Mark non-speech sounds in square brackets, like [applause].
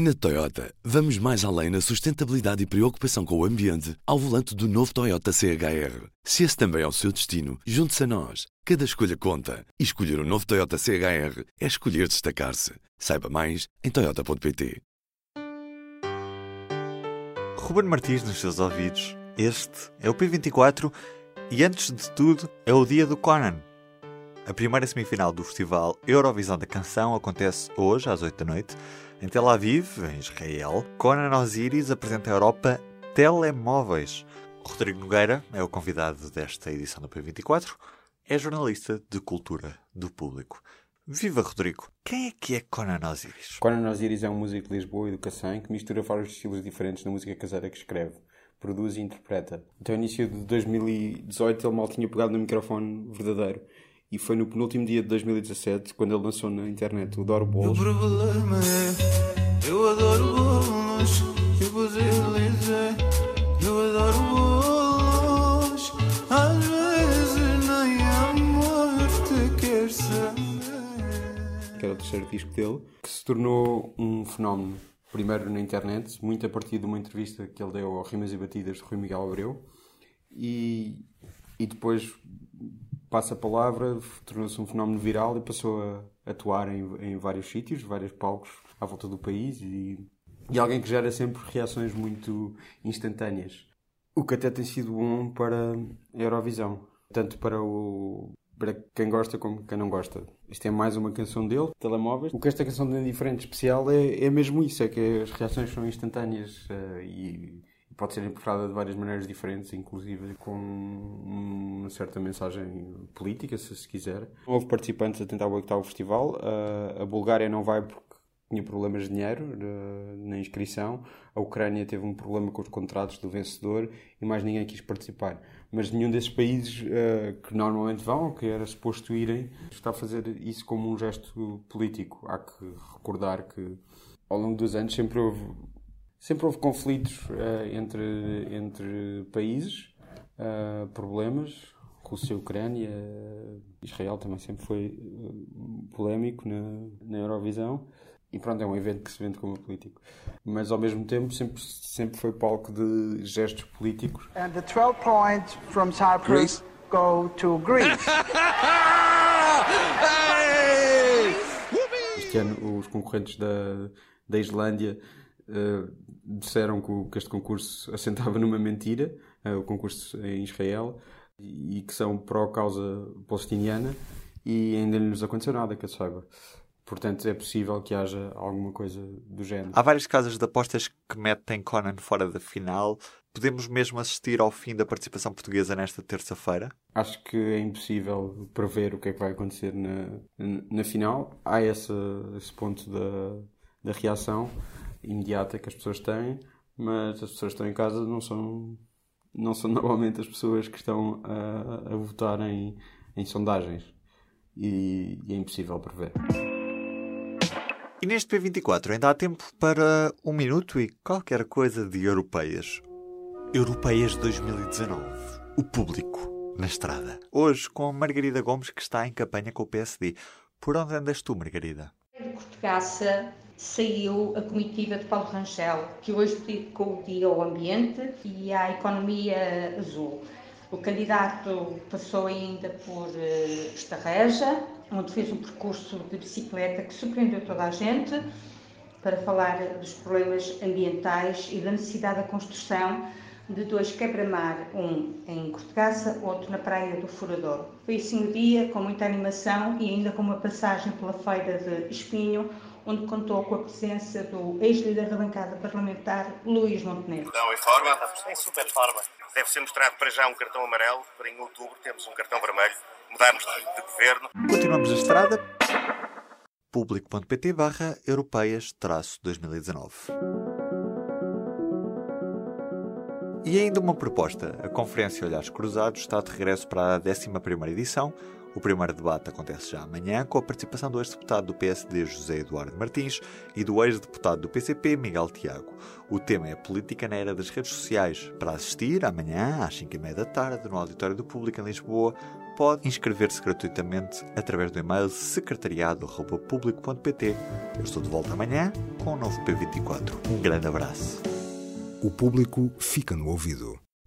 Na Toyota, vamos mais além na sustentabilidade e preocupação com o ambiente ao volante do novo Toyota CHR. Se esse também é o seu destino, junte-se a nós. Cada escolha conta. E escolher o um novo Toyota CHR é escolher destacar-se. Saiba mais em Toyota.pt. Ruben Martins nos seus ouvidos. Este é o P24 e antes de tudo é o dia do Conan. A primeira semifinal do Festival Eurovisão da Canção acontece hoje às 8 da noite. Em Tel Aviv, em Israel, Conan Osiris apresenta à Europa telemóveis. Rodrigo Nogueira é o convidado desta edição do P24. É jornalista de cultura do público. Viva Rodrigo! Quem é que é Conan Osiris? Conan Osiris é um músico de Lisboa e do Cacém que mistura vários estilos diferentes na música caseira que escreve, produz e interpreta. Até o início de 2018 ele mal tinha pegado no microfone verdadeiro e foi no penúltimo dia de 2017 quando ele lançou na internet o Doro Bolos. O problema é, eu adoro bolos, eu adoro bolos, às vezes nem a morte quer saber. Que era o terceiro disco dele, que se tornou um fenómeno, primeiro na internet, muito a partir de uma entrevista que ele deu ao Rimas e Batidas de Rui Miguel Abreu, e, e depois passa a palavra, tornou-se um fenómeno viral e passou a atuar em, em vários sítios, vários palcos à volta do país e, e alguém que gera sempre reações muito instantâneas. O que até tem sido bom para a Eurovisão, tanto para o para quem gosta como quem não gosta. Isto é mais uma canção dele, telemóveis. O que esta canção tem de diferente especial é, é mesmo isso, é que as reações são instantâneas uh, e pode ser interpretada de várias maneiras diferentes, inclusive com uma certa mensagem política, se se quiser. Houve participantes a tentar boicotar o festival. a Bulgária não vai porque tinha problemas de dinheiro na inscrição. A Ucrânia teve um problema com os contratos do vencedor e mais ninguém quis participar. Mas nenhum desses países que normalmente vão, que era suposto irem, está a fazer isso como um gesto político. Há que recordar que ao longo dos anos sempre houve Sempre houve conflitos uh, entre, entre países, uh, problemas. Rússia e Ucrânia, Israel também sempre foi uh, polémico na, na Eurovisão. E pronto, é um evento que se vende como político. Mas ao mesmo tempo sempre, sempre foi palco de gestos políticos. And the 12 points from Cyprus Greece. go to Greece. [laughs] este ano os concorrentes da, da Islândia uh, disseram que, que, este concurso [laughs] assentava numa mentira, uh, o concurso em Israel, e que são pró-causa palestiniana, e ainda não lhes aconteceu nada, que eu saiba. Portanto, é possível que haja alguma coisa do género. Há várias casas de apostas que metem Conan fora da final. Podemos mesmo assistir ao fim da participação portuguesa nesta terça-feira? Acho que é impossível prever o que é que vai acontecer na, na final. Há esse, esse ponto da, da reação imediata que as pessoas têm, mas as pessoas que estão em casa não são, não são [laughs] normalmente as pessoas que estão a, a votar em, em sondagens. E, e é impossível prever. E neste P24 ainda há tempo para um minuto e qualquer coisa de europeias. Europeias 2019. O público na estrada. Hoje com Margarida Gomes, que está em campanha com o PSD. Por onde andas tu, Margarida? De Cortegaça saiu a comitiva de Paulo Rangel, que hoje dedicou o dia ao ambiente e à economia azul. O candidato passou ainda por Estarreja, onde fez um percurso de bicicleta que surpreendeu toda a gente, para falar dos problemas ambientais e da necessidade da construção de dois quebra-mar, um em Cortegaça, outro na Praia do Furador. Foi assim o dia, com muita animação e ainda com uma passagem pela feira de Espinho, onde contou com a presença do ex-líder da bancada parlamentar, Luís Montenegro. Estão em forma? Em super forma. Deve ser mostrado para já um cartão amarelo, para em outubro temos um cartão vermelho, mudarmos de, de governo. Continuamos a estrada. público.pt barra europeias 2019 E ainda uma proposta. A Conferência Olhares Cruzados está de regresso para a 11ª edição o primeiro debate acontece já amanhã com a participação do ex-deputado do PSD José Eduardo Martins e do ex-deputado do PCP Miguel Tiago. O tema é política na era das redes sociais. Para assistir, amanhã, às 5h30 da tarde, no Auditório do Público em Lisboa, pode inscrever-se gratuitamente através do e-mail secretariado.público.pt. Eu estou de volta amanhã com o um novo P24. Um grande abraço. O público fica no ouvido.